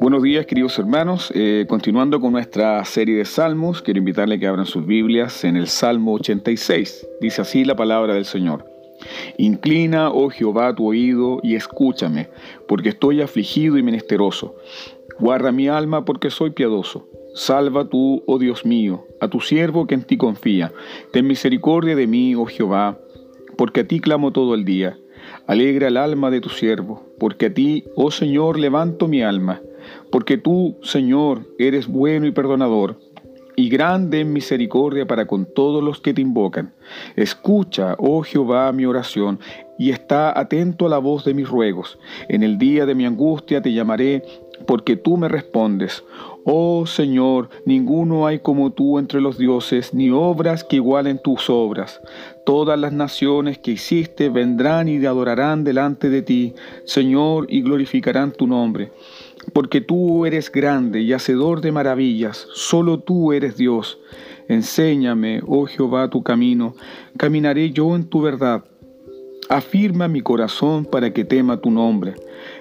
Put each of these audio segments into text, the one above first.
Buenos días queridos hermanos, eh, continuando con nuestra serie de salmos, quiero invitarle a que abran sus Biblias en el Salmo 86. Dice así la palabra del Señor. Inclina, oh Jehová, tu oído y escúchame, porque estoy afligido y menesteroso. Guarda mi alma porque soy piadoso. Salva tú, oh Dios mío, a tu siervo que en ti confía. Ten misericordia de mí, oh Jehová, porque a ti clamo todo el día. Alegra el alma de tu siervo, porque a ti, oh Señor, levanto mi alma porque tú, Señor, eres bueno y perdonador, y grande en misericordia para con todos los que te invocan. Escucha, oh Jehová, mi oración, y está atento a la voz de mis ruegos. En el día de mi angustia te llamaré, porque tú me respondes. Oh Señor, ninguno hay como tú entre los dioses, ni obras que igualen tus obras. Todas las naciones que hiciste vendrán y te adorarán delante de ti, Señor, y glorificarán tu nombre porque tú eres grande y hacedor de maravillas, solo tú eres Dios. Enséñame, oh Jehová, tu camino, caminaré yo en tu verdad. Afirma mi corazón para que tema tu nombre.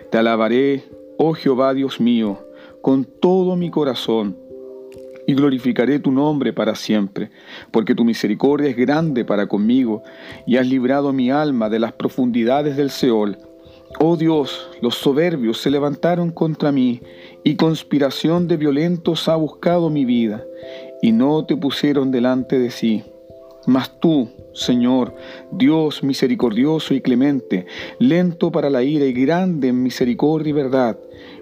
Te alabaré, oh Jehová Dios mío, con todo mi corazón, y glorificaré tu nombre para siempre, porque tu misericordia es grande para conmigo, y has librado mi alma de las profundidades del Seol Oh Dios, los soberbios se levantaron contra mí, y conspiración de violentos ha buscado mi vida, y no te pusieron delante de sí. Mas tú, Señor, Dios misericordioso y clemente, lento para la ira y grande en misericordia y verdad,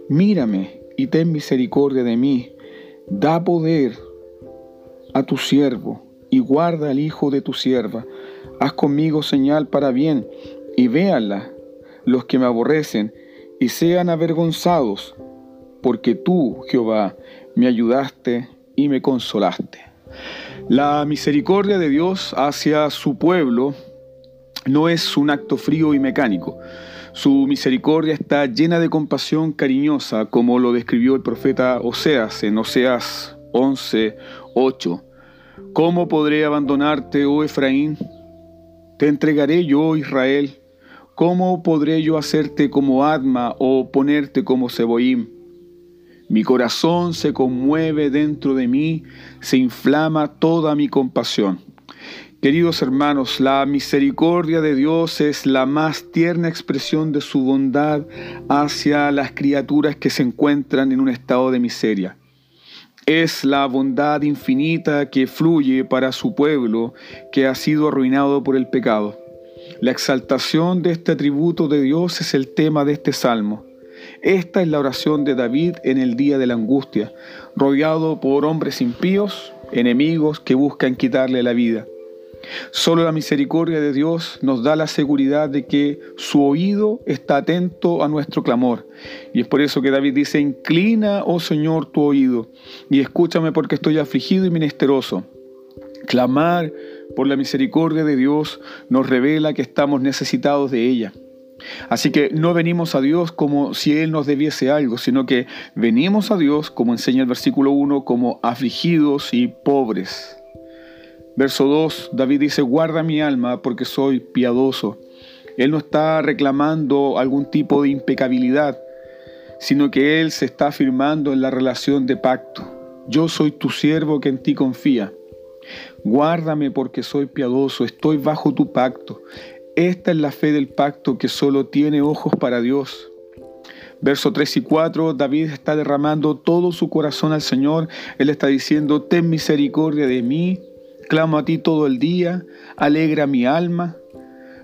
mírame y ten misericordia de mí. Da poder a tu siervo y guarda al hijo de tu sierva. Haz conmigo señal para bien y véala los que me aborrecen y sean avergonzados, porque tú, Jehová, me ayudaste y me consolaste. La misericordia de Dios hacia su pueblo no es un acto frío y mecánico. Su misericordia está llena de compasión cariñosa, como lo describió el profeta Oseas en Oseas 11, 8. ¿Cómo podré abandonarte, oh Efraín? Te entregaré yo, Israel, ¿Cómo podré yo hacerte como Adma o ponerte como Seboim? Mi corazón se conmueve dentro de mí, se inflama toda mi compasión. Queridos hermanos, la misericordia de Dios es la más tierna expresión de su bondad hacia las criaturas que se encuentran en un estado de miseria. Es la bondad infinita que fluye para su pueblo que ha sido arruinado por el pecado. La exaltación de este atributo de Dios es el tema de este salmo. Esta es la oración de David en el día de la angustia, rodeado por hombres impíos, enemigos que buscan quitarle la vida. Solo la misericordia de Dios nos da la seguridad de que su oído está atento a nuestro clamor. Y es por eso que David dice, inclina, oh Señor, tu oído, y escúchame porque estoy afligido y menesteroso. Clamar por la misericordia de Dios nos revela que estamos necesitados de ella. Así que no venimos a Dios como si Él nos debiese algo, sino que venimos a Dios, como enseña el versículo 1, como afligidos y pobres. Verso 2, David dice, guarda mi alma porque soy piadoso. Él no está reclamando algún tipo de impecabilidad, sino que Él se está afirmando en la relación de pacto. Yo soy tu siervo que en ti confía. Guárdame porque soy piadoso, estoy bajo tu pacto. Esta es la fe del pacto que solo tiene ojos para Dios. Verso 3 y 4, David está derramando todo su corazón al Señor. Él está diciendo, ten misericordia de mí, clamo a ti todo el día, alegra mi alma.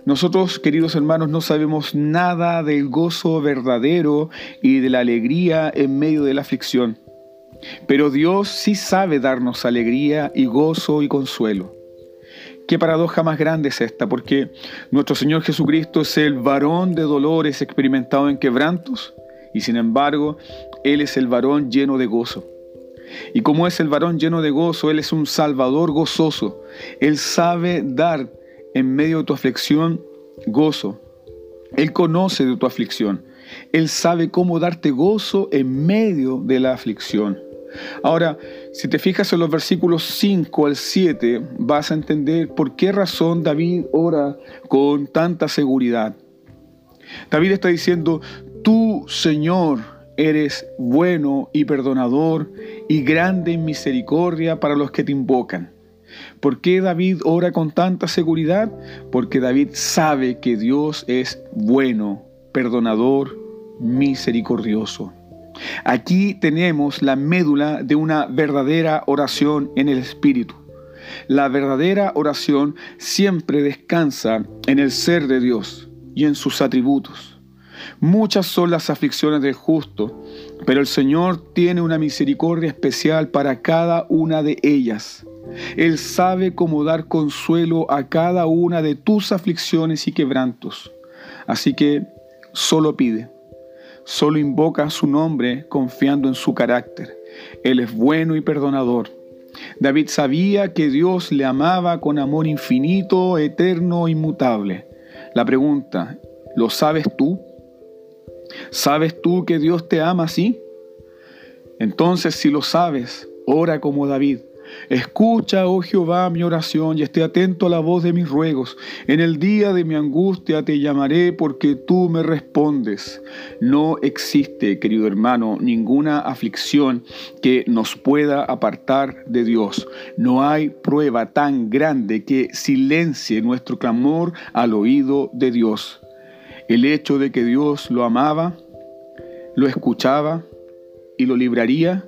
Nosotros, queridos hermanos, no sabemos nada del gozo verdadero y de la alegría en medio de la aflicción. Pero Dios sí sabe darnos alegría y gozo y consuelo. Qué paradoja más grande es esta, porque nuestro Señor Jesucristo es el varón de dolores experimentado en quebrantos, y sin embargo, Él es el varón lleno de gozo. Y como es el varón lleno de gozo, Él es un salvador gozoso. Él sabe dar en medio de tu aflicción gozo. Él conoce de tu aflicción. Él sabe cómo darte gozo en medio de la aflicción. Ahora, si te fijas en los versículos 5 al 7, vas a entender por qué razón David ora con tanta seguridad. David está diciendo, tú, Señor, eres bueno y perdonador y grande en misericordia para los que te invocan. ¿Por qué David ora con tanta seguridad? Porque David sabe que Dios es bueno, perdonador, misericordioso. Aquí tenemos la médula de una verdadera oración en el Espíritu. La verdadera oración siempre descansa en el ser de Dios y en sus atributos. Muchas son las aflicciones del justo, pero el Señor tiene una misericordia especial para cada una de ellas. Él sabe cómo dar consuelo a cada una de tus aflicciones y quebrantos. Así que solo pide, solo invoca su nombre confiando en su carácter. Él es bueno y perdonador. David sabía que Dios le amaba con amor infinito, eterno, inmutable. La pregunta, ¿lo sabes tú? ¿Sabes tú que Dios te ama así? Entonces, si lo sabes, ora como David. Escucha, oh Jehová, mi oración y esté atento a la voz de mis ruegos. En el día de mi angustia te llamaré porque tú me respondes. No existe, querido hermano, ninguna aflicción que nos pueda apartar de Dios. No hay prueba tan grande que silencie nuestro clamor al oído de Dios. El hecho de que Dios lo amaba, lo escuchaba y lo libraría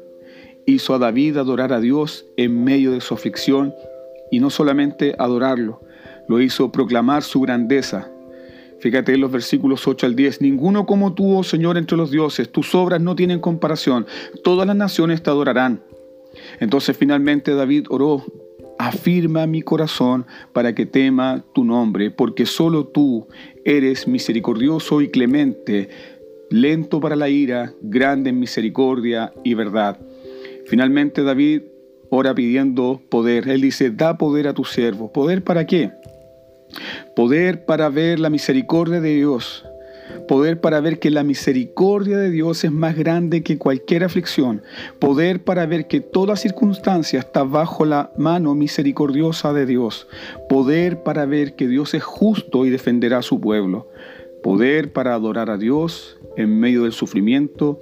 hizo a David adorar a Dios en medio de su aflicción y no solamente adorarlo, lo hizo proclamar su grandeza. Fíjate en los versículos 8 al 10, ninguno como tú, oh Señor, entre los dioses, tus obras no tienen comparación, todas las naciones te adorarán. Entonces finalmente David oró, afirma mi corazón para que tema tu nombre, porque solo tú eres misericordioso y clemente, lento para la ira, grande en misericordia y verdad. Finalmente David ora pidiendo poder. Él dice, da poder a tu siervo. ¿Poder para qué? Poder para ver la misericordia de Dios. Poder para ver que la misericordia de Dios es más grande que cualquier aflicción. Poder para ver que toda circunstancia está bajo la mano misericordiosa de Dios. Poder para ver que Dios es justo y defenderá a su pueblo. Poder para adorar a Dios en medio del sufrimiento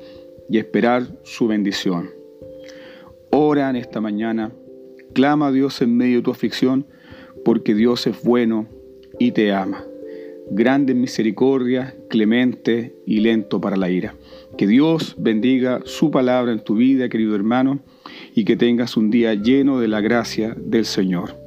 y esperar su bendición. Ora en esta mañana, clama a Dios en medio de tu aflicción, porque Dios es bueno y te ama. Grande en misericordia, clemente y lento para la ira. Que Dios bendiga su palabra en tu vida, querido hermano, y que tengas un día lleno de la gracia del Señor.